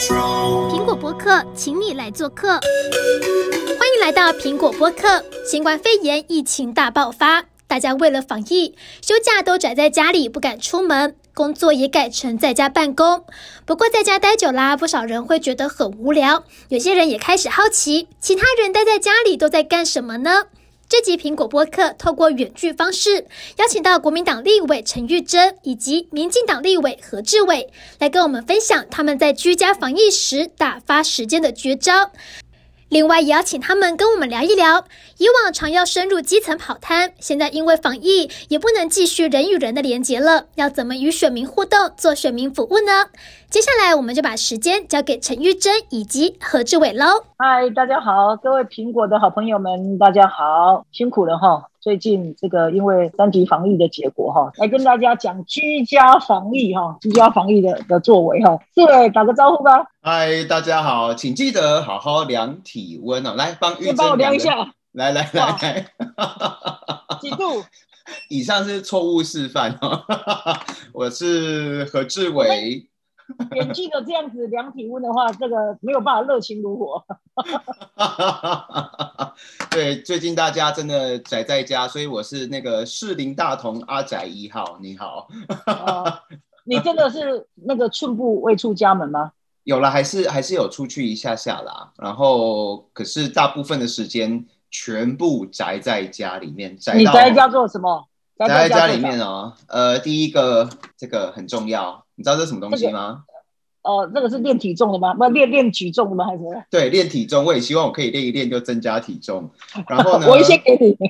苹果播客，请你来做客。欢迎来到苹果播客。新冠肺炎疫情大爆发，大家为了防疫，休假都宅在家里，不敢出门，工作也改成在家办公。不过在家待久啦，不少人会觉得很无聊，有些人也开始好奇，其他人待在家里都在干什么呢？这集苹果播客透过远距方式，邀请到国民党立委陈玉珍以及民进党立委何志伟来跟我们分享他们在居家防疫时打发时间的绝招。另外，也邀请他们跟我们聊一聊，以往常要深入基层跑摊，现在因为防疫也不能继续人与人的连结了，要怎么与选民互动，做选民服务呢？接下来，我们就把时间交给陈玉珍以及何志伟喽。嗨，大家好，各位苹果的好朋友们，大家好，辛苦了哈。最近这个因为三级防疫的结果哈，来跟大家讲居家防疫哈，居家防疫的的作为哈。志伟打个招呼吧。嗨，大家好，请记得好好量体温哦。来帮玉珍帮我量一下。来来来来，几度？以上是错误示范哦。我是何志伟。眼镜的这样子量体温的话，这个没有办法热情如火。对，最近大家真的宅在家，所以我是那个士林大同阿宅一号。你好，呃，你真的是那个寸步未出家门吗？有了，还是还是有出去一下下啦。然后，可是大部分的时间全部宅在家里面。宅你宅在家做什么？宅在家里面哦。呃，第一个这个很重要。你知道这是什么东西吗？呃，这个是练体重的吗？不，练练举重的吗？还是？对，练体重。我也希望我可以练一练就增加体重。然后呢？我先给你。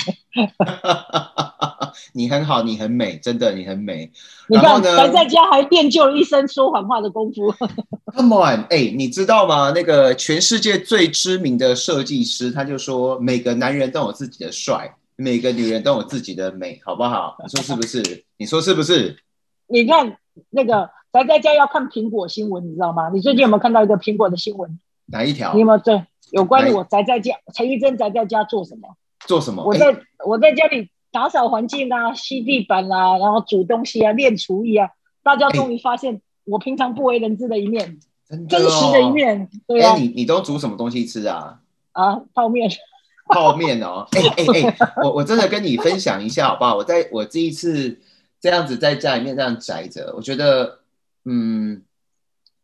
你很好，你很美，真的，你很美。你看，还在家还练就了一身说谎话的功夫。Come on，哎、欸，你知道吗？那个全世界最知名的设计师，他就说，每个男人都有自己的帅，每个女人都有自己的美，好不好？你说是不是？你说是不是？你看那个宅在家要看苹果新闻，你知道吗？你最近有没有看到一个苹果的新闻？哪一条？你有没有对有关于我宅在家？陈玉珍宅在家做什么？做什么？我在、欸、我在家里打扫环境啊，吸地板啊，然后煮东西啊，练厨艺啊。大家终于发现我平常不为人知的一面，欸、真实的一面。对啊，欸、你你都煮什么东西吃啊？啊，泡面。泡面哦，哎哎哎，我我真的跟你分享一下好不好？我在我这一次。这样子在家里面这样宅着，我觉得，嗯，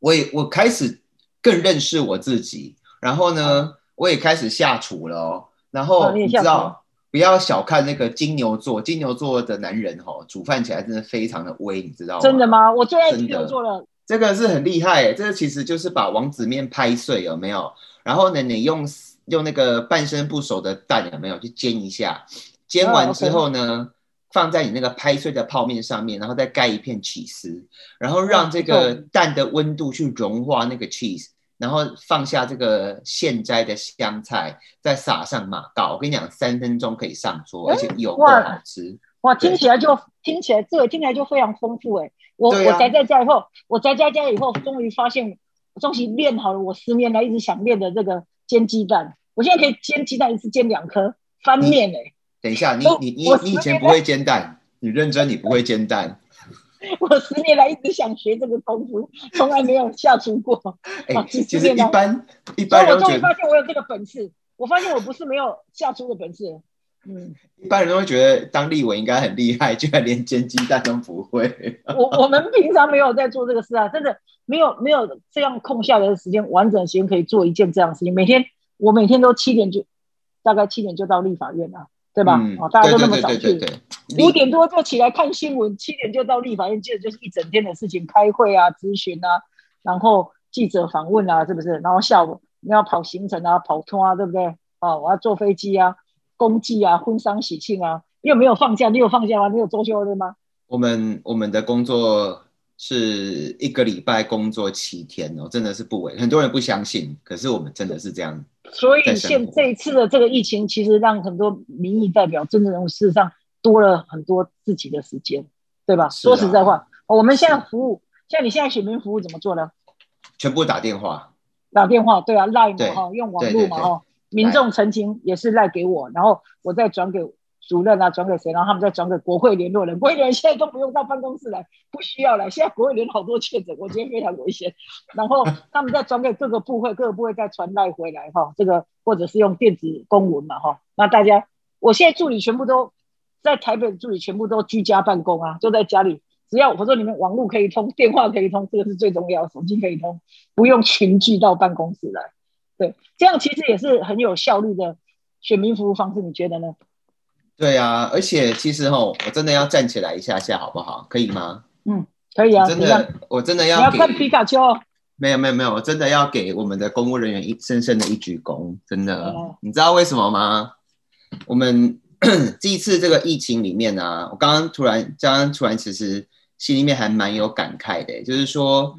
我也我开始更认识我自己，然后呢，我也开始下厨了哦。然后你知道，不要小看那个金牛座，金牛座的男人哦，煮饭起来真的非常的威，你知道吗？真的吗？我最爱金牛座了。这个是很厉害，这个其实就是把王子面拍碎，有没有？然后呢，你用用那个半生不熟的蛋，有没有？去煎一下，煎完之后呢？放在你那个拍碎的泡面上面，然后再盖一片起司，然后让这个蛋的温度去融化那个 cheese，然后放下这个现摘的香菜，再撒上马告。我跟你讲，三分钟可以上桌，而且有够好吃。哇，听起来就听起来这个听起来就非常丰富哎！我、啊、我宅在家以后，我宅在家以后，终于发现，我终于练好了我十年来一直想练的这个煎鸡蛋。我现在可以煎鸡蛋一次煎两颗翻面哎。等一下，你你你你以前不会煎蛋，你认真你不会煎蛋。我十年来一直想学这个功夫，从来没有下厨过。哎、欸，其实一般一般人，我终于发现我有这个本事。我发现我不是没有下厨的本事。嗯，一般人都会觉得当立委应该很厉害，居然连煎鸡蛋都不会。我我们平常没有在做这个事啊，真的没有没有这样空下来的时间，完整的时间可以做一件这样的事情。每天我每天都七点就大概七点就到立法院啊。对吧？嗯、大家都那么早去，五点多就起来看新闻，七点就到立法院，接着就是一整天的事情，开会啊、咨询啊，然后记者访问啊，是不是？然后下午你要跑行程啊、跑通啊，对不对？啊，我要坐飞机啊、公祭啊、婚丧喜庆啊，你有没有放假？你有放假吗？你有周休日吗？我们我们的工作是一个礼拜工作七天哦，真的是不为很多人不相信，可是我们真的是这样。所以现这一次的这个疫情，其实让很多民意代表、政治人物事实上多了很多自己的时间，对吧？啊、说实在话，我们现在服务，像你现在选民服务怎么做呢？全部打电话，打电话，对啊，赖嘛哈，用网络嘛哈，民众澄清也是赖给我，然后我再转给主任啊，转给谁，然后他们再转给国会联络人。国会联络人现在都不用到办公室来，不需要来。现在国会联好多确诊，我觉得非常危险。然后他们再转给各个部会，各个部会再传带回来哈。这个或者是用电子公文嘛哈。那大家，我现在助理全部都在台北，助理全部都居家办公啊，就在家里，只要我说你们网络可以通，电话可以通，这个是最重要，手机可以通，不用群聚到办公室来。对，这样其实也是很有效率的选民服务方式，你觉得呢？对啊，而且其实哈，我真的要站起来一下下，好不好？可以吗？嗯，可以啊。真的，我真的要。你要看皮卡丘。没有没有没有，我真的要给我们的公务人员一深深的一鞠躬，真的。哦、你知道为什么吗？我们 这一次这个疫情里面呢、啊，我刚刚突然，刚刚突然其实心里面还蛮有感慨的，就是说，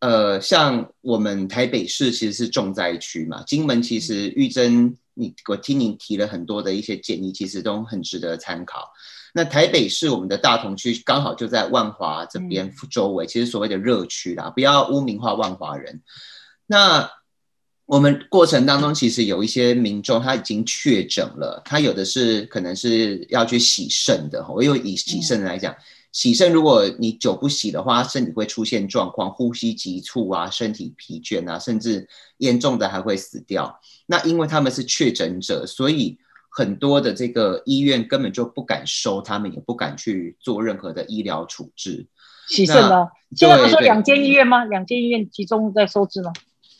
呃，像我们台北市其实是重灾区嘛，金门其实玉珍。你我听你提了很多的一些建议，其实都很值得参考。那台北市我们的大同区刚好就在万华这边周围，其实所谓的热区啦，不要污名化万华人。那我们过程当中其实有一些民众他已经确诊了，他有的是可能是要去洗肾的。我又以洗肾来讲。洗肾，如果你久不洗的话，身体会出现状况，呼吸急促啊，身体疲倦啊，甚至严重的还会死掉。那因为他们是确诊者，所以很多的这个医院根本就不敢收他们，也不敢去做任何的医疗处置。洗肾呢？现在不是说两间医院吗？两间医院集中在收治吗？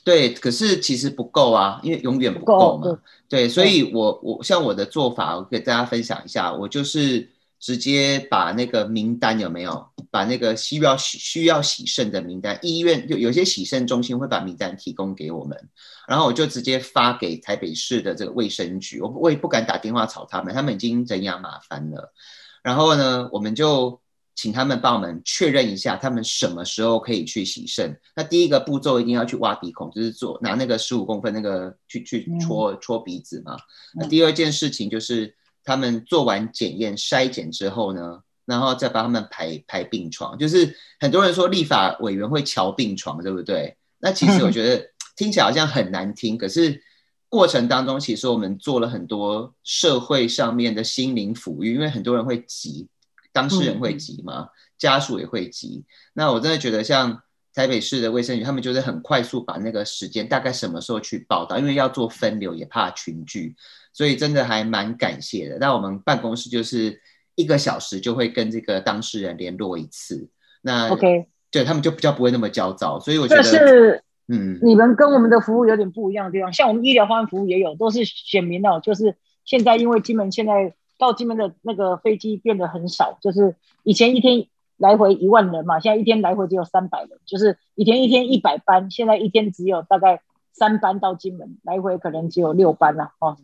对，可是其实不够啊，因为永远不够嘛。对，对，所以我我像我的做法，我给大家分享一下，我就是。直接把那个名单有没有？把那个需要需需要洗肾的名单，医院就有些洗肾中心会把名单提供给我们，然后我就直接发给台北市的这个卫生局，我我也不敢打电话吵他们，他们已经人仰马翻了。然后呢，我们就请他们帮我们确认一下，他们什么时候可以去洗肾。那第一个步骤一定要去挖鼻孔，就是做拿那个十五公分那个去去戳戳鼻子嘛。那第二件事情就是。他们做完检验筛检之后呢，然后再帮他们排排病床。就是很多人说立法委员会瞧病床，对不对？那其实我觉得 听起来好像很难听，可是过程当中其实我们做了很多社会上面的心灵抚育，因为很多人会急，当事人会急嘛，家属也会急。那我真的觉得像台北市的卫生局，他们就是很快速把那个时间大概什么时候去报道，因为要做分流，也怕群聚。所以真的还蛮感谢的。那我们办公室就是一个小时就会跟这个当事人联络一次。那 OK，对他们就比较不会那么焦躁。所以我觉得是，嗯，你们跟我们的服务有点不一样的地方。像我们医疗方案服务也有，都是选民哦。就是现在因为金门现在到金门的那个飞机变得很少，就是以前一天来回一万人嘛，现在一天来回只有三百人。就是以前一天一百班，现在一天只有大概三班到金门，来回可能只有六班了哦。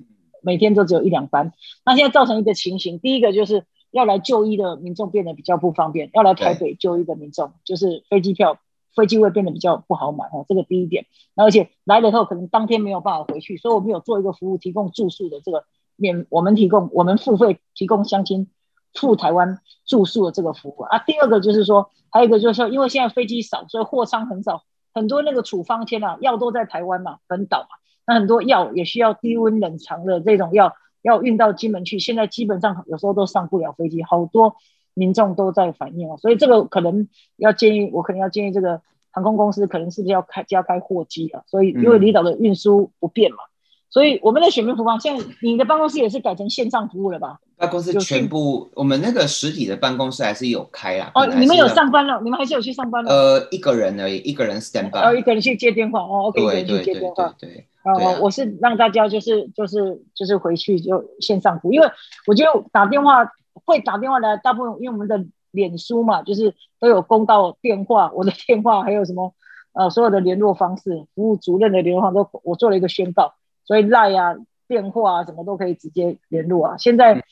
每天都只有一两班，那现在造成一个情形，第一个就是要来就医的民众变得比较不方便，要来台北就医的民众就是飞机票、飞机位变得比较不好买哦，这个第一点。而且来了以后可能当天没有办法回去，所以我们有做一个服务，提供住宿的这个免，我们提供我们付费提供相亲赴台湾住宿的这个服务啊。第二个就是说，还有一个就是说，因为现在飞机少，所以货舱很少，很多那个处方签啊药都在台湾嘛，本岛嘛。那很多药也需要低温冷藏的这种药，要运到金门去。现在基本上有时候都上不了飞机，好多民众都在反映啊。所以这个可能要建议，我可能要建议这个航空公司，可能是不是要开加开货机啊？所以因为离岛的运输不便嘛，嗯、所以我们的选民服务，现在你的办公室也是改成线上服务了吧？办公室全部，我们那个实体的办公室还是有开啊。哦，你们有上班了？你们还是有去上班了？呃，一个人而已，一个人 stand by，哦，一个人去接电话哦，OK，一个人去接电话，对，对，对，对。哦、呃，我是让大家就是就是就是回去就线上服务，因为我觉得打电话会打电话的，大部分因为我们的脸书嘛，就是都有公告电话，我的 电话还有什么呃所有的联络方式，服务主任的联络方式都我做了一个宣告，所以 LINE 啊、电话啊什么都可以直接联络啊。现在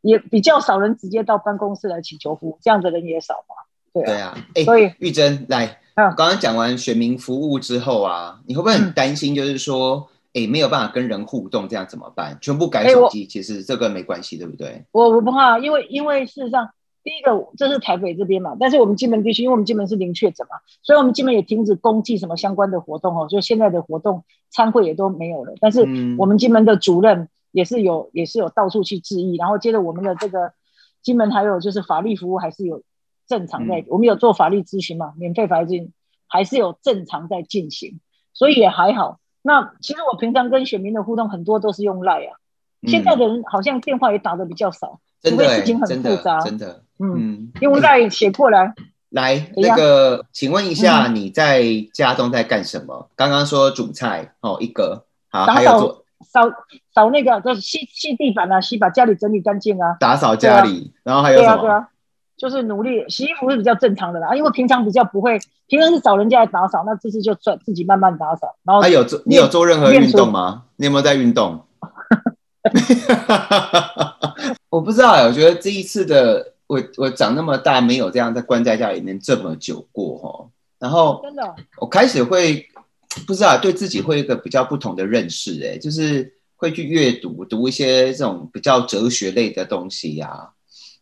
也比较少人直接到办公室来请求服务，这样的人也少嘛。对啊，对啊，欸、所以玉珍来。刚刚讲完选民服务之后啊，你会不会很担心？就是说，哎、嗯，没有办法跟人互动，这样怎么办？全部改手机，其实这个没关系，对不对？我我不怕，因为因为事实上，第一个这是台北这边嘛，但是我们金门地区，因为我们金门是零确诊嘛，所以我们金门也停止公祭什么相关的活动哦，就现在的活动参会也都没有了。但是我们金门的主任也是有也是有到处去致意，然后接着我们的这个金门还有就是法律服务还是有正常在，嗯、我们有做法律咨询嘛，免费法律咨询还是有正常在进行，所以也还好。那其实我平常跟选民的互动很多都是用 Line 现在的人好像电话也打的比较少，除非事情很复杂，真的，真的嗯，嗯用 Line 写过来。来，那个，请问一下，你在家中在干什么？嗯、刚刚说煮菜哦，一个好，还有做扫扫那个，就是吸吸地板啊，吸把家里整理干净啊，打扫家里，啊、然后还有什么？对啊，对啊，就是努力洗衣服是比较正常的啦，因为平常比较不会，平常是找人家来打扫，那这次就算自己慢慢打扫。然后他有做，你有做任何运动吗？你有没有在运动？我不知道哎，我觉得这一次的。我我长那么大没有这样在关在家里面这么久过哈，然后真的，我开始会不知道对自己会有一个比较不同的认识哎，就是会去阅读读一些这种比较哲学类的东西呀，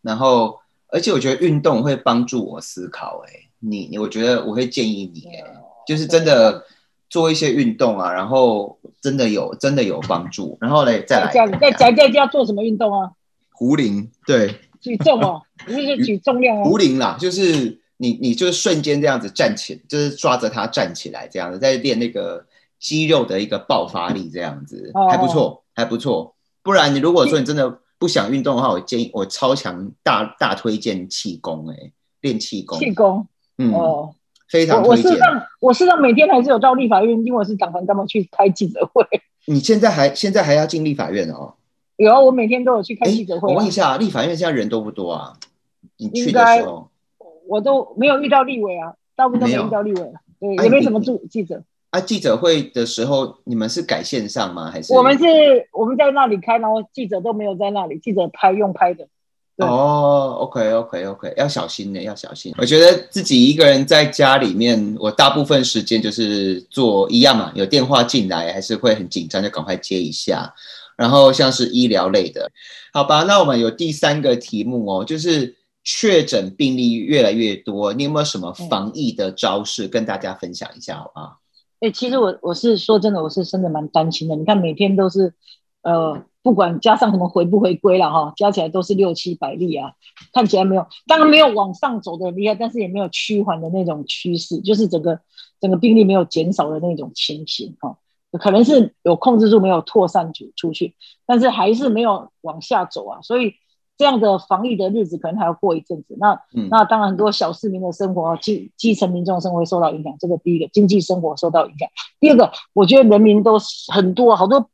然后而且我觉得运动会帮助我思考哎，你你我觉得我会建议你哎，就是真的做一些运动啊，然后真的有真的有帮助，然后嘞再来在在在在家做什么运动啊？壶铃对。举重哦，不是举重量哦。壶铃啦，就是你，你就是瞬间这样子站起，就是抓着它站起来，这样子在练那个肌肉的一个爆发力，这样子、哦、还不错，还不错。不然你如果说你真的不想运动的话，我建议我超强大大推荐气功，哎，练气功。气功，嗯，哦，非常推荐。我事实上，我事实上每天还是有到立法院，因为我是党团干嘛去开记者会。你现在还现在还要进立法院哦？有啊，我每天都有去开记者会、啊。我问一下，立法院现在人多不多啊？你去的时候，我都没有遇到立委啊，大部分都没有遇到立委，对，也没什么记记者。啊，记者会的时候，你们是改线上吗？还是我们是我们在那里开，然后记者都没有在那里，记者拍用拍的。哦，OK OK OK，要小心呢，要小心。我觉得自己一个人在家里面，我大部分时间就是做一样嘛，有电话进来还是会很紧张，就赶快接一下。然后像是医疗类的，好吧，那我们有第三个题目哦，就是确诊病例越来越多，你有没有什么防疫的招式跟大家分享一下，好不好？哎，其实我我是说真的，我是真的蛮担心的。你看每天都是，呃，不管加上什么回不回归了哈，加起来都是六七百例啊，看起来没有，当然没有往上走的厉害，但是也没有趋缓的那种趋势，就是整个整个病例没有减少的那种情形哈。可能是有控制住，没有扩散出出去，但是还是没有往下走啊。所以这样的防疫的日子可能还要过一阵子。那、嗯、那当然，很多小市民的生活、基基层民众的生活会受到影响。这个第一个，经济生活受到影响。第二个，我觉得人民都很多好多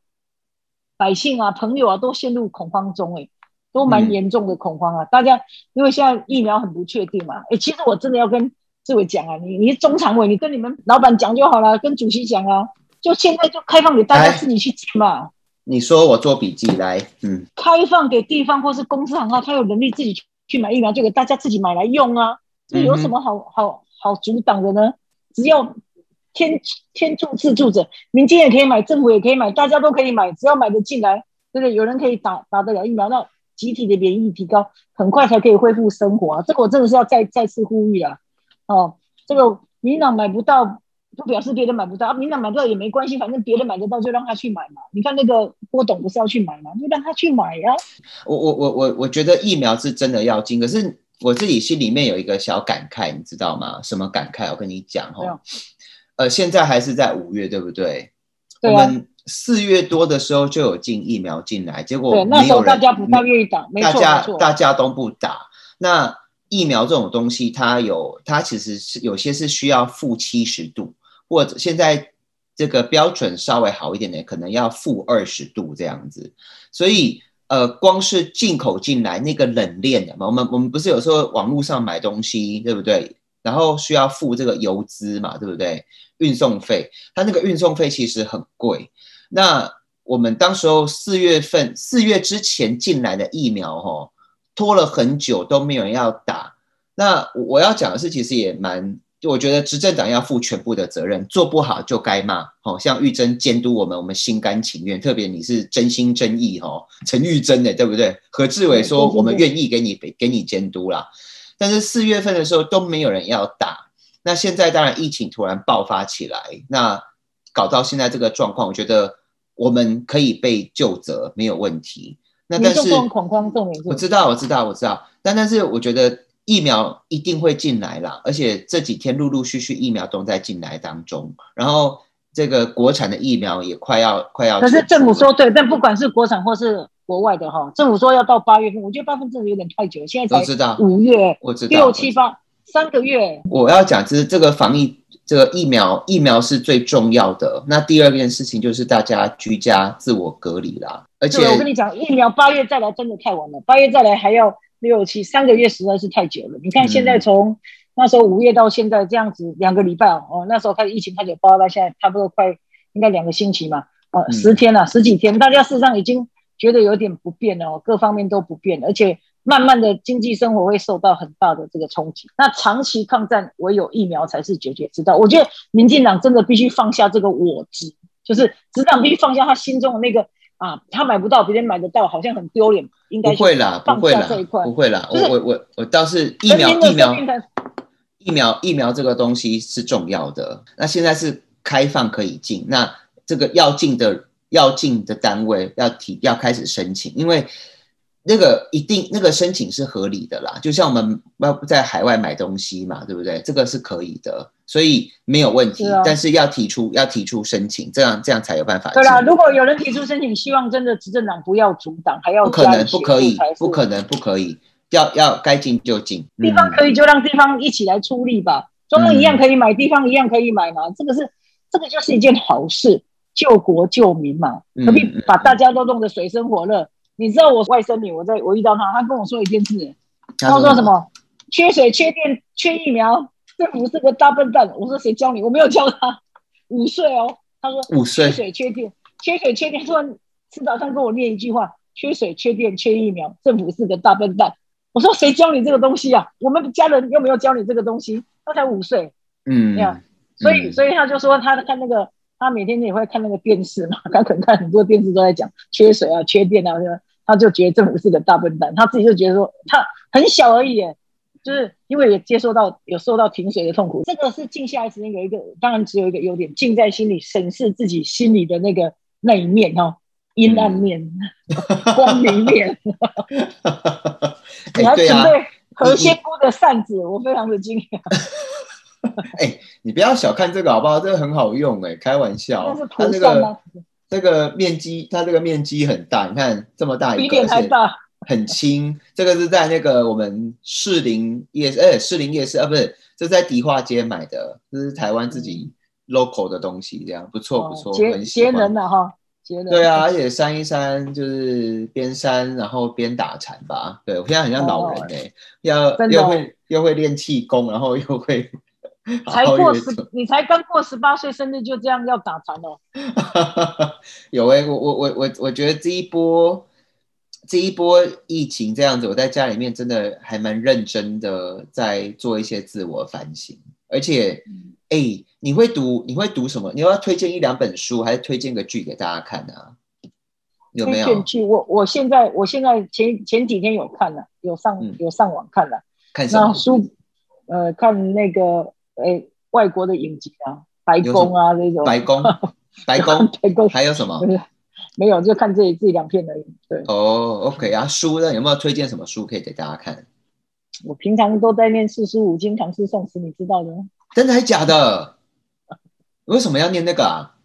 百姓啊、朋友啊，都陷入恐慌中、欸，哎，都蛮严重的恐慌啊。嗯、大家因为现在疫苗很不确定嘛，哎，其实我真的要跟志伟讲啊，你你是中常委，你跟你们老板讲就好了，跟主席讲啊。就现在就开放给大家自己去捡嘛。你说我做笔记来，嗯，开放给地方或是公司行号，他有能力自己去买疫苗，就给大家自己买来用啊。这有什么好好好阻挡的呢？只要天天助自助者，民间也可以买，政府也可以买，大家都可以买，只要买得进来，对不对？有人可以打打得了疫苗，那集体的免疫提高，很快才可以恢复生活啊。这个我真的是要再再次呼吁啊！哦，这个民党买不到。不表示别人买不到啊，民党买不到也没关系，反正别人买得到就让他去买嘛。你看那个郭董不是要去买嘛？就让他去买呀、啊。我我我我我觉得疫苗是真的要进，可是我自己心里面有一个小感慨，你知道吗？什么感慨？我跟你讲哈，啊、呃，现在还是在五月，对不对？对啊、我们四月多的时候就有进疫苗进来，结果没有人，那时候大家不太愿意打，没错，大家大家都不打。那疫苗这种东西，它有它其实是有些是需要负七十度。或者现在这个标准稍微好一点点，可能要负二十度这样子，所以呃，光是进口进来那个冷链的嘛，我们我们不是有时候网络上买东西，对不对？然后需要付这个邮资嘛，对不对？运送费，它那个运送费其实很贵。那我们当时候四月份四月之前进来的疫苗，哦，拖了很久都没有人要打。那我要讲的是，其实也蛮。就我觉得执政党要负全部的责任，做不好就该骂。好像玉珍监督我们，我们心甘情愿。特别你是真心真意哦，陈玉珍的对不对？何志伟说我们愿意给你给你监督啦。但是四月份的时候都没有人要打，那现在当然疫情突然爆发起来，那搞到现在这个状况，我觉得我们可以被就责，没有问题。那但是恐慌重点，我知道，我知道，我知道。但但是我觉得疫苗一定会进来啦，而且这几天陆陆续续疫苗都在进来当中，然后这个国产的疫苗也快要快要。可是政府说对，但不管是国产或是国外的哈，政府说要到八月份，我觉得八月份真的有点太久，现在才五月，我知道六七八三个月。我要讲就是这个防疫。这个疫苗，疫苗是最重要的。那第二件事情就是大家居家自我隔离啦。而且我跟你讲，疫苗八月再来真的太晚了，八月再来还要六七三个月，实在是太久了。你看现在从那时候五月到现在这样子两个礼拜哦，那时候开始疫情开始爆发，现在差不多快应该两个星期嘛，哦，十天了，十几天，大家事实上已经觉得有点不变了，各方面都不变，而且。慢慢的经济生活会受到很大的这个冲击，那长期抗战唯有疫苗才是解决之道。我觉得民进党真的必须放下这个我执，就是执党必须放下他心中的那个啊，他买不到别人买得到，好像很丢脸，应该不会啦，不会啦，不会啦。我我我我倒是疫苗疫苗疫苗疫苗这个东西是重要的。那现在是开放可以进，那这个要进的要进的单位要提要开始申请，因为。那个一定那个申请是合理的啦，就像我们要在海外买东西嘛，对不对？这个是可以的，所以没有问题。是啊、但是要提出要提出申请，这样这样才有办法。对啦，如果有人提出申请，希望真的执政党不要阻挡，还要不可能不可以不可能不可以，要要该进就进。地方可以就让地方一起来出力吧，中央一样可以买，嗯、地方一样可以买嘛，这个是这个就是一件好事，救国救民嘛，何必把大家都弄得水深火热？你知道我外甥女，我在我遇到她，她跟我说一件事，她说什么？缺水、缺电、缺疫苗，政府是个大笨蛋。我说谁教你？我没有教他，五岁哦。她说五岁。缺水、缺电、缺水、缺电。突然吃早餐跟我念一句话：缺水、缺电、缺疫苗，政府是个大笨蛋。我说谁教你这个东西啊？我们家人又没有教你这个东西。他才五岁，嗯，这样，所以所以他就说他看那个，他每天也会看那个电视嘛，他可能看很多电视都在讲缺水啊、缺电啊。他就觉得政府是个大笨蛋，他自己就觉得说他很小而已，就是因为也接受到有受到停水的痛苦，这个是静下来时间有一个，当然只有一个优点，静在心里审视自己心里的那个那一面哦，阴暗面、嗯、光明面。你要准备何仙姑的扇子，我非常的惊讶。哎，你不要小看这个好不好？这个很好用哎，开玩笑。那是涂扇吗？这个面积，它这个面积很大，你看这么大一个，还大，很轻。这个是在那个我们士林夜市，哎，士林夜市啊，不是，这是在迪化街买的，这是台湾自己 local 的东西，这样不错不错，节节能的哈，节能。对啊，而且扇一扇就是边扇然后边打禅吧。对，我现在很像老人哎，要又会又会练气功，然后又会。才过十，你才刚过十八岁生日就这样要打残了？有哎、欸，我我我我我觉得这一波这一波疫情这样子，我在家里面真的还蛮认真的在做一些自我反省，而且哎、欸，你会读你会读什么？你要推荐一两本书，还是推荐个剧给大家看呢、啊？有没有？剧我我现在我现在前前几天有看了，有上、嗯、有上网看了，看什么书？呃，看那个。哎，外国的影集啊，白宫啊这种。白宫，白宫，白宫，还有什么？没有，就看这这两片而已。对。哦，OK 啊，书呢？有没有推荐什么书可以给大家看？我平常都在念四书五经、唐诗宋词，你知道的。真的还假的？为什么要念那个啊？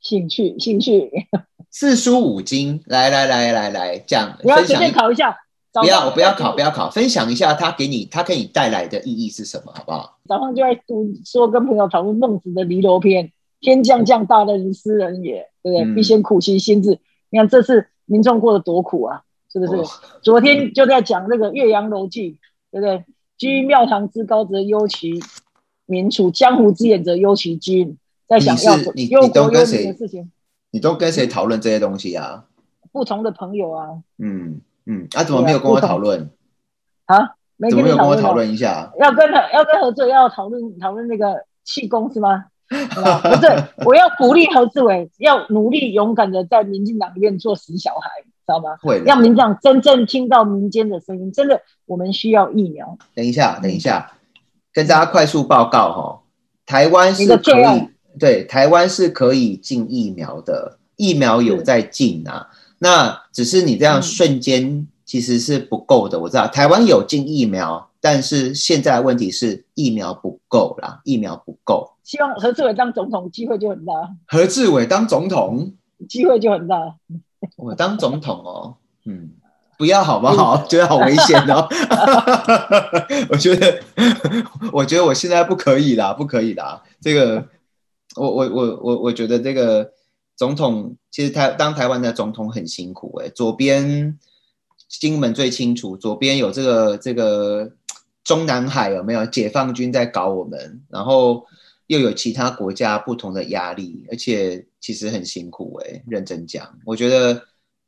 兴趣，兴趣。四书五经，来来来来来讲，你要随便考一下。不要，我不要考，不要考，分享一下他给你，他给你带来的意义是什么，好不好？早上就在读，说跟朋友讨论孟子的《离娄篇》，天将降大任于斯人也，对不对？嗯、必先苦其心志。你看这次民众过得多苦啊，是不是？哦、昨天就在讲那个《岳阳楼记》，对不对？居庙堂之高则忧其民处，江湖之远则忧其君。在想要你你都跟谁的事情？你都跟谁讨论这些东西啊？不同的朋友啊。嗯。嗯，啊，怎么没有跟我讨论？啊，没怎么没有跟我讨论一下？要跟要跟何志伟要讨论讨论那个气功是吗？不是，我要鼓励何志伟要努力勇敢的在民进党里面做死小孩，知道吗？会的，让民进党真正听到民间的声音。真的，我们需要疫苗。等一下，等一下，跟大家快速报告哈，台湾是可以对台湾是可以进疫苗的。疫疫苗有在进啊，那只是你这样瞬间其实是不够的。我知道台湾有进疫苗，但是现在的问题是疫苗不够啦，疫苗不够。希望何志伟当总统机会就很大。何志伟当总统机会就很大。我当总统哦，嗯，不要好不好？觉得好危险哦。我觉得，我觉得我现在不可以啦，不可以啦。这个，我我我我我觉得这个。总统其实台当台湾的总统很辛苦哎，左边金门最清楚，左边有这个这个中南海有没有解放军在搞我们，然后又有其他国家不同的压力，而且其实很辛苦哎，认真讲，我觉得。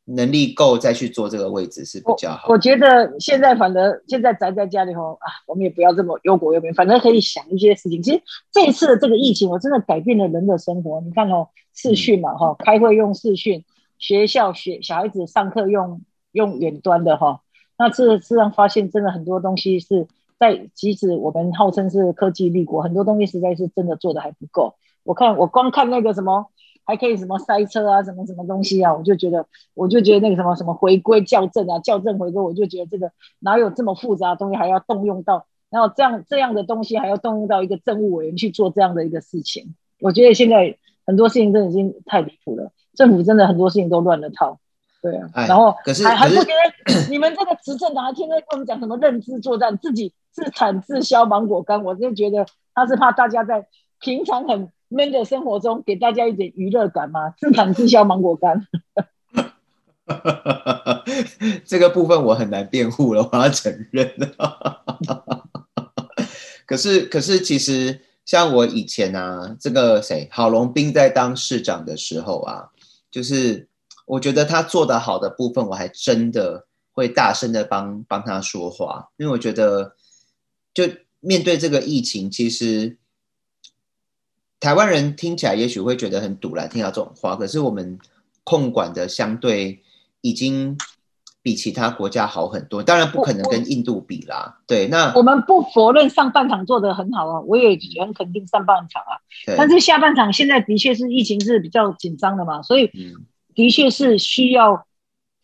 能力够再去做这个位置是比较好。我，我觉得现在反正现在宅在家里头啊，我们也不要这么忧国忧民，反正可以想一些事情。其实这一次的这个疫情，我真的改变了人的生活。你看哦，视讯嘛哈，开会用视讯，学校学小孩子上课用用远端的哈。那这次让发现，真的很多东西是在，即使我们号称是科技立国，很多东西实在是真的做的还不够。我看我光看那个什么。还可以什么塞车啊，什么什么东西啊？我就觉得，我就觉得那个什么什么回归校正啊，校正回归，我就觉得这个哪有这么复杂的东西还要动用到，然后这样这样的东西还要动用到一个政务委员去做这样的一个事情。我觉得现在很多事情真的已经太离谱了，政府真的很多事情都乱了套。对啊，哎、然后还还还不觉得你们这个执政党还天天跟我们讲什么认知作战，自己自产自销芒果干，我真的觉得他是怕大家在平常很。闷的生活中给大家一点娱乐感吗？自产自销芒果干，这个部分我很难辩护了，我要承认。可是，可是，其实像我以前啊，这个谁，郝龙斌在当市长的时候啊，就是我觉得他做得好的部分，我还真的会大声的帮帮他说话，因为我觉得，就面对这个疫情，其实。台湾人听起来也许会觉得很赌烂，听到这种话。可是我们控管的相对已经比其他国家好很多，当然不可能跟印度比啦。对，那我们不否认上半场做得很好啊，我也很肯定上半场啊。但是下半场现在的确是疫情是比较紧张的嘛，所以的确是需要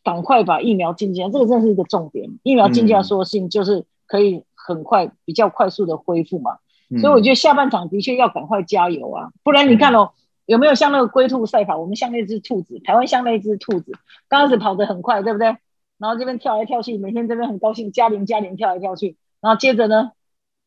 赶快把疫苗进进来，这个真的是一个重点。疫苗进进来说性就是可以很快、比较快速的恢复嘛。所以我觉得下半场的确要赶快加油啊，不然你看哦，有没有像那个龟兔赛跑，我们像那只兔子，台湾像那只兔子，刚开始跑得很快，对不对？然后这边跳来跳去，每天这边很高兴，加零加零跳来跳去，然后接着呢，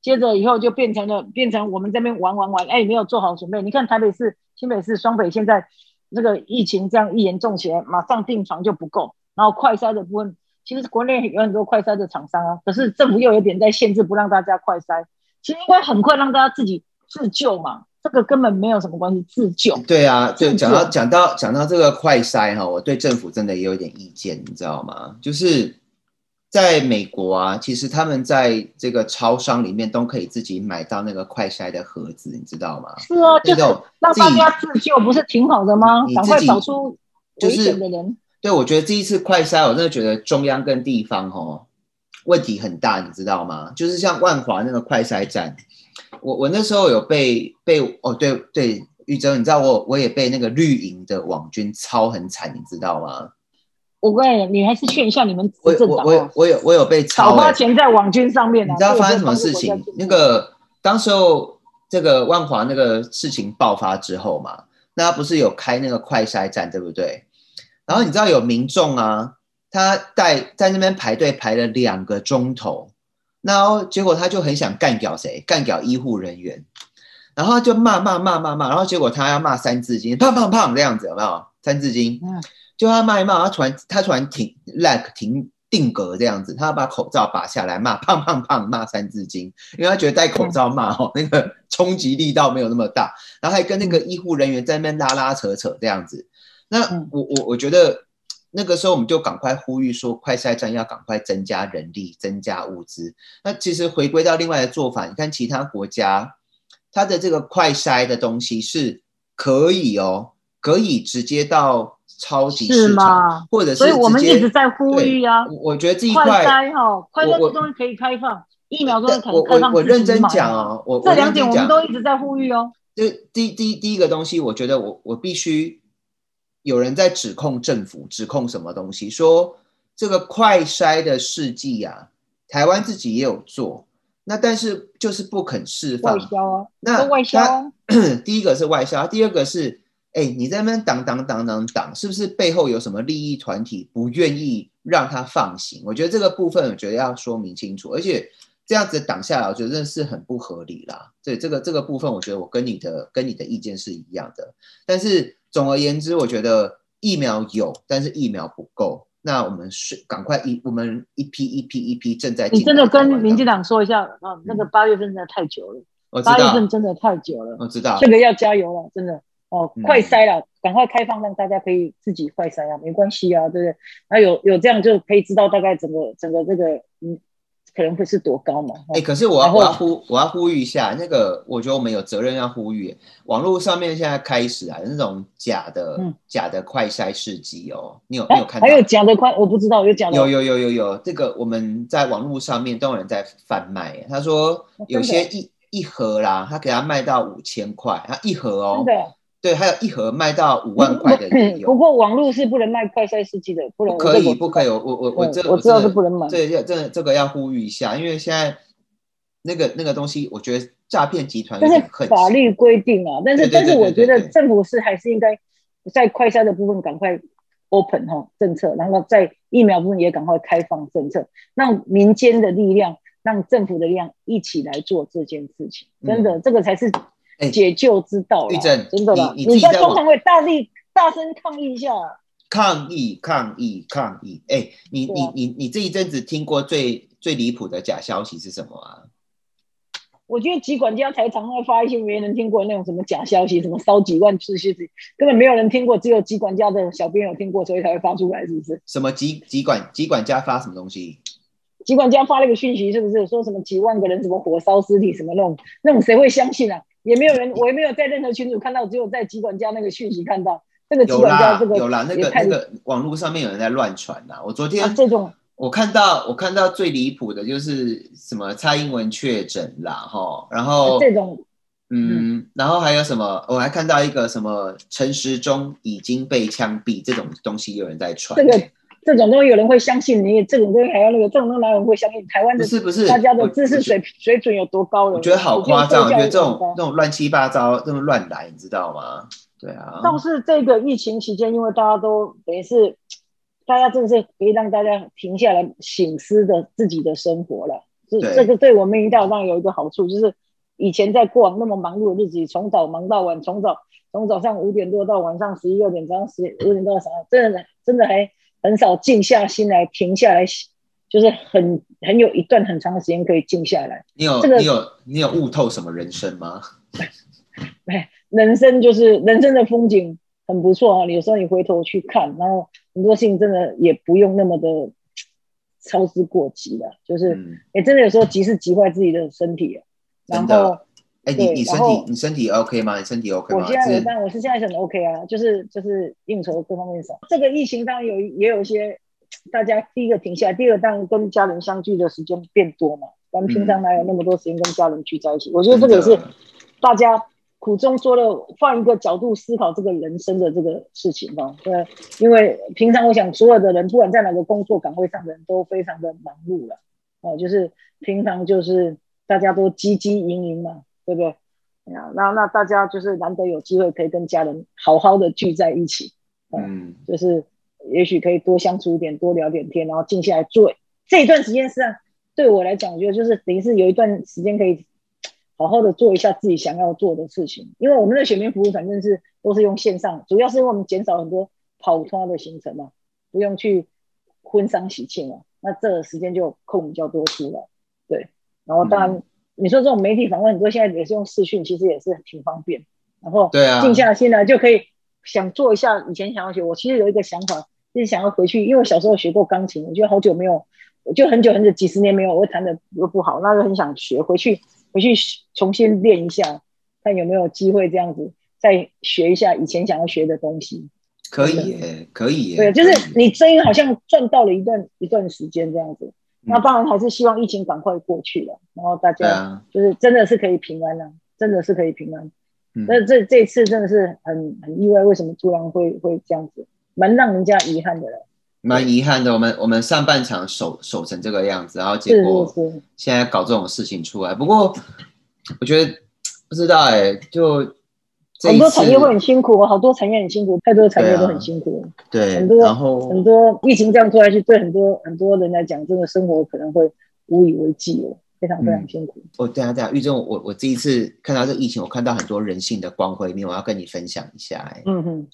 接着以后就变成了变成我们这边玩玩玩，哎，没有做好准备。你看台北市、新北市、双北现在这个疫情这样一严重起来，马上病床就不够，然后快筛的部分，其实国内有很多快筛的厂商啊，可是政府又有点在限制，不让大家快筛。其实应该很快让大家自己自救嘛，这个根本没有什么关系，自救。对啊，就讲到讲到讲到这个快筛哈，我对政府真的也有点意见，你知道吗？就是在美国啊，其实他们在这个超商里面都可以自己买到那个快筛的盒子，你知道吗？是啊，就是让大家自救，不是挺好的吗？赶快找出危险的人。就是、对，我觉得这一次快筛，我真的觉得中央跟地方哈。问题很大，你知道吗？就是像万华那个快筛站，我我那时候有被被哦，对对，玉珍，你知道我我也被那个绿营的网军操很惨，你知道吗？我跟你还是劝一下你们执政党，我我我有我有被操，少花钱在网军上面，你知道发生什么事情？那个当时候这个万华那个事情爆发之后嘛，那他不是有开那个快筛站，对不对？然后你知道有民众啊。他在在那边排队排了两个钟头，然后结果他就很想干掉谁？干掉医护人员，然后就骂骂骂骂骂，然后结果他要骂三字经，胖胖胖这样子有没有？三字经，就他骂一骂，他突然他突然停 like 停定格这样子，他要把口罩拔下来骂胖胖胖骂三字经，因为他觉得戴口罩骂哦那个冲击力道没有那么大，然后还跟那个医护人员在那边拉拉扯扯这样子，那我我我觉得。那个时候我们就赶快呼吁说，快筛站要赶快增加人力、增加物资。那其实回归到另外的做法，你看其他国家，它的这个快筛的东西是可以哦，可以直接到超级市场，或者是，所以我们一直在呼吁啊。我觉得这一块快筛哈，快筛的东西可以开放，疫苗东西可以开放。我我认真讲哦，我这两点我们都一直在呼吁哦。就第第第一个东西，我觉得我我必须。有人在指控政府，指控什么东西？说这个快筛的试剂啊，台湾自己也有做，那但是就是不肯释放。外销啊，那外销啊。第一个是外销，第二个是，哎，你在那边挡挡挡挡挡，是不是背后有什么利益团体不愿意让他放行？我觉得这个部分，我觉得要说明清楚，而且。这样子挡下来，我觉得是很不合理啦。对这个这个部分，我觉得我跟你的跟你的意见是一样的。但是总而言之，我觉得疫苗有，但是疫苗不够。那我们是赶快一我们一批一批一批正在。你真的跟民进党说一下啊，那个八月份真的太久了。八月份真的太久了。我知道。这个要加油了，真的哦，快筛了，赶快开放让大家可以自己快筛啊，没关系啊，对不对？那有有这样就可以知道大概整个整个这个嗯。可能会是多高嘛？哎、欸，可是我要我要呼我要呼吁一下，那个我觉得我们有责任要呼吁，网络上面现在开始啊，那种假的、嗯、假的快筛试剂哦，你有、欸、你有看到？还有假的快，我不知道有假的。有有有有有，这个我们在网络上面都有人在贩卖。他说有些一、哦、一盒啦，他给他卖到五千块，他一盒哦。对，还有一盒卖到五万块的也有。不过网络是不能卖快筛试剂的，不能。可以，不可以？我我我这我知道是不能买。这要这这个要呼吁一下，因为现在那个那个东西，我觉得诈骗集团。但是法律规定啊，但是但是我觉得政府是还是应该在快筛的部分赶快 open 哈政策，然后在疫苗部分也赶快开放政策，让民间的力量，让政府的力量一起来做这件事情。真的，这个才是。解救之道，玉珍，真的啦！你你在中常会大力大声抗议一下，抗议抗议抗议！哎、欸，你、啊、你你你这一阵子听过最最离谱的假消息是什么啊？我觉得疾管家才常会发一些没人听过的那种什么假消息，什么烧几万次，根本没有人听过，只有疾管家的小编有听过，所以才会发出来，是不是？什么疾疾管疾管家发什么东西？疾管家发了一个讯息，是不是说什么几万个人什么火烧尸体，什么那种那种谁会相信啊？也没有人，我也没有在任何群组看到，只有在集管家那个讯息看到。这个集管家这个有啦，那个那个网络上面有人在乱传呐。我昨天、啊、这种。我看到我看到最离谱的就是什么蔡英文确诊啦哈，然后这种。嗯，嗯，然后还有什么我还看到一个什么陈时中已经被枪毙这种东西有人在传。这个这种东西有人会相信你？这种东西还要那个？这种东西哪有人会相信？台湾的是不是大家的知识水水准有多高了？我觉得好夸张，我觉得这种这种乱七八糟，这么乱来，你知道吗？对啊。倒是这个疫情期间，因为大家都等于是，大家真的是可以让大家停下来醒思的自己的生活了。这这个对我们一定当然有一个好处，就是以前在过往那么忙碌的日子里，从早忙到晚，从早从早上五点多到晚上十一二点，早上十五点多到早上，真的真的还。很少静下心来，停下来，就是很很有一段很长的时间可以静下来。你有、这个、你有你有悟透什么人生吗？人生就是人生的风景很不错啊。有时候你回头去看，然后很多事情真的也不用那么的操之过急了。就是，哎、嗯，真的有时候急是急坏自己的身体。然后。哎、欸，你你身体你身体 OK 吗？你身体 OK 吗？我现在但我是现在很 OK 啊，就是就是应酬各方面少。这个疫情当然有也有一些，大家第一个停下来，第二个当然跟家人相聚的时间变多嘛。咱们平常哪有那么多时间跟家人聚在一起？嗯、我觉得这个也是大家苦中作乐，换一个角度思考这个人生的这个事情吧。对，因为平常我想所有的人，不管在哪个工作岗位上的人都非常的忙碌了。哦，就是平常就是大家都积极营营嘛。对不对？那那大家就是难得有机会可以跟家人好好的聚在一起，嗯，嗯就是也许可以多相处一点，多聊点天，然后静下来做这一段时间。实际上对我来讲，我觉得就是等于是有一段时间可以好好的做一下自己想要做的事情。因为我们的选民服务反正是都是用线上，主要是因为我们减少很多跑通的行程嘛，不用去婚丧喜庆了，那这个时间就空比较多出来。对，然后当然。嗯你说这种媒体访问很多，现在也是用视讯，其实也是挺方便。然后，静下心来就可以想做一下以前想要学。我其实有一个想法，就是想要回去，因为我小时候学过钢琴，我觉得好久没有，就很久很久几十年没有，我弹的又不好，那就很想学回去，回去重新练一下，看有没有机会这样子再学一下以前想要学的东西。可以耶，可以耶。对，就是你声音好像赚到了一段一段时间这样子。那当然还是希望疫情赶快过去了，然后大家就是真的是可以平安了，真的是可以平安。那这这次真的是很很意外，为什么突然会会这样子，蛮让人家遗憾的了。蛮遗憾的，我们我们上半场守守成这个样子，然后结果现在搞这种事情出来。不过我觉得不知道哎、欸，就很多产业会很辛苦，好多产业很辛苦，太多产业都很辛苦。对，啊、很多然后很多疫情这样做下去，对很多很多人来讲，真的生活可能会无以为继哦，非常非常辛苦。哦，对啊，对啊，玉珍，我我这一次看到这个疫情，我看到很多人性的光辉面，我要跟你分享一下。嗯哼。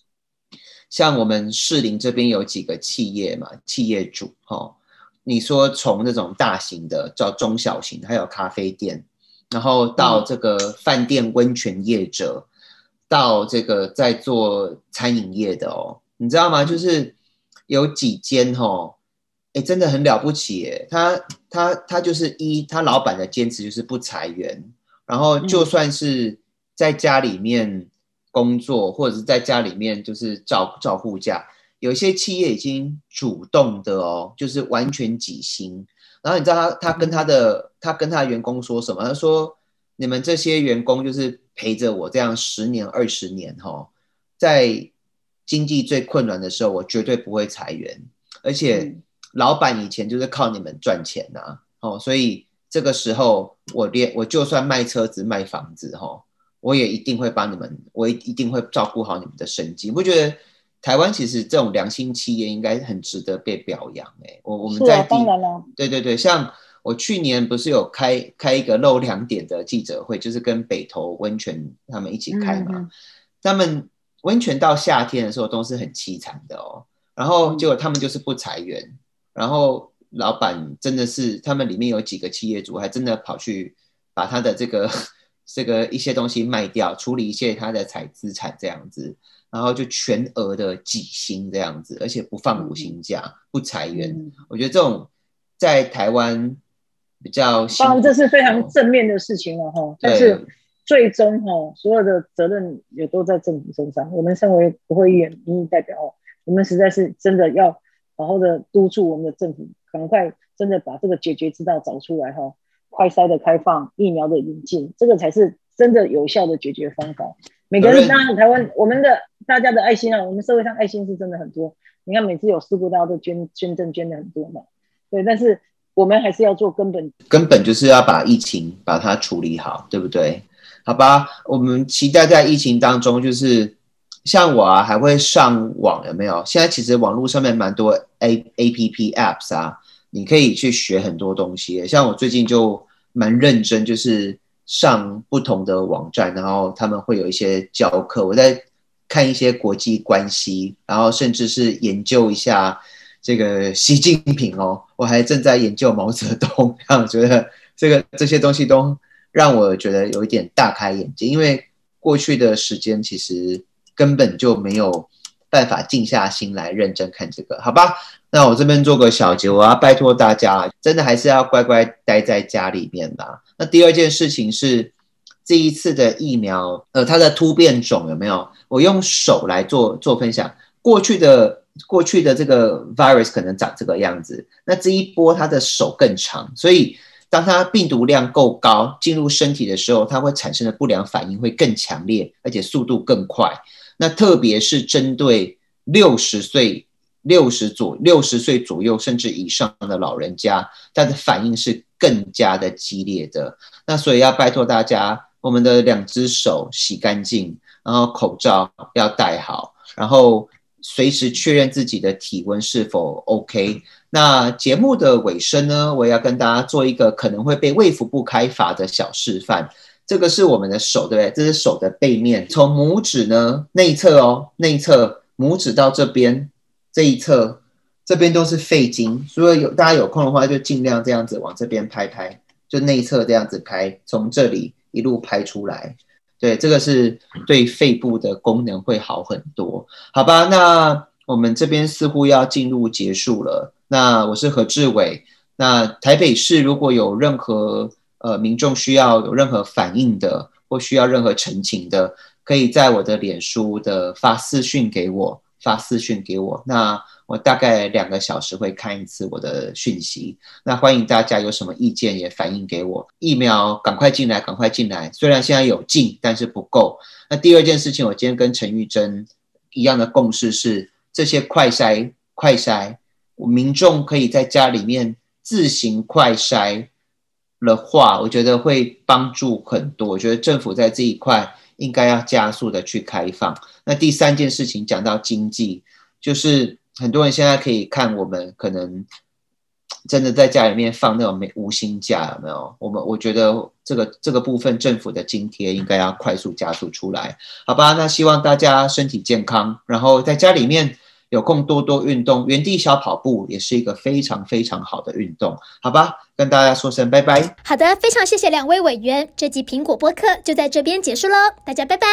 像我们士林这边有几个企业嘛，企业主哈，你说从那种大型的叫中小型，还有咖啡店，然后到这个饭店温泉业者，到这个在做餐饮业的哦，你知道吗？就是有几间哦，哎，真的很了不起哎，他他他就是一，他老板的坚持就是不裁员，然后就算是在家里面。工作或者是在家里面就是照照护假，有一些企业已经主动的哦，就是完全给薪。然后你知道他他跟他的他跟他的员工说什么？他说：“你们这些员工就是陪着我这样十年二十年哈，在经济最困难的时候，我绝对不会裁员。而且老板以前就是靠你们赚钱呐，哦，所以这个时候我连我就算卖车子卖房子哈。”我也一定会帮你们，我一一定会照顾好你们的生计。你不觉得台湾其实这种良心企业应该很值得被表扬？哎，我我们在第、啊、对对对，像我去年不是有开开一个露两点的记者会，就是跟北投温泉他们一起开嘛。嗯、他们温泉到夏天的时候都是很凄惨的哦，然后结果他们就是不裁员，嗯、然后老板真的是他们里面有几个企业主还真的跑去把他的这个。这个一些东西卖掉，处理一些他的财资产这样子，然后就全额的几薪这样子，而且不放五薪假，嗯、不裁员。嗯、我觉得这种在台湾比较，当然这是非常正面的事情了哈。对但是最终哈，所有的责任也都在政府身上。我们身为国会议员、民意代表，我们实在是真的要好好的督促我们的政府，赶快真的把这个解决之道找出来哈。快筛的开放，疫苗的引进，这个才是真的有效的解决方法。每个人当然，台湾我们的大家的爱心啊，我们社会上爱心是真的很多。你看每次有事故，大家都捐捐赠捐的很多嘛。对，但是我们还是要做根本，根本就是要把疫情把它处理好，对不对？好吧，我们期待在疫情当中，就是像我啊，还会上网有没有？现在其实网络上面蛮多 A A P P Apps 啊。你可以去学很多东西，像我最近就蛮认真，就是上不同的网站，然后他们会有一些教课，我在看一些国际关系，然后甚至是研究一下这个习近平哦，我还正在研究毛泽东，让 我觉得这个这些东西都让我觉得有一点大开眼界，因为过去的时间其实根本就没有办法静下心来认真看这个，好吧？那我这边做个小结，我要拜托大家，真的还是要乖乖待在家里面啦。那第二件事情是，这一次的疫苗，呃，它的突变种有没有？我用手来做做分享。过去的过去的这个 virus 可能长这个样子，那这一波它的手更长，所以当它病毒量够高进入身体的时候，它会产生的不良反应会更强烈，而且速度更快。那特别是针对六十岁。六十左六十岁左右甚至以上的老人家，他的反应是更加的激烈的。那所以要拜托大家，我们的两只手洗干净，然后口罩要戴好，然后随时确认自己的体温是否 OK。那节目的尾声呢，我要跟大家做一个可能会被卫福部开罚的小示范。这个是我们的手，对不对？这是手的背面，从拇指呢内侧哦，内侧拇指到这边。这一侧这边都是肺经，所以有大家有空的话，就尽量这样子往这边拍拍，就内侧这样子拍，从这里一路拍出来。对，这个是对肺部的功能会好很多，好吧？那我们这边似乎要进入结束了。那我是何志伟。那台北市如果有任何呃民众需要有任何反应的，或需要任何澄清的，可以在我的脸书的发私讯给我。发私讯给我。那我大概两个小时会看一次我的讯息。那欢迎大家有什么意见也反映给我。疫苗赶快进来，赶快进来。虽然现在有进，但是不够。那第二件事情，我今天跟陈玉珍一样的共识是，这些快筛快筛，民众可以在家里面自行快筛的话，我觉得会帮助很多。我觉得政府在这一块应该要加速的去开放。那第三件事情讲到经济，就是。很多人现在可以看我们，可能真的在家里面放那种没无薪假，有没有？我们我觉得这个这个部分政府的津贴应该要快速加速出来，好吧？那希望大家身体健康，然后在家里面有空多多运动，原地小跑步也是一个非常非常好的运动，好吧？跟大家说声拜拜。好的，非常谢谢两位委员，这集苹果播客就在这边结束喽，大家拜拜。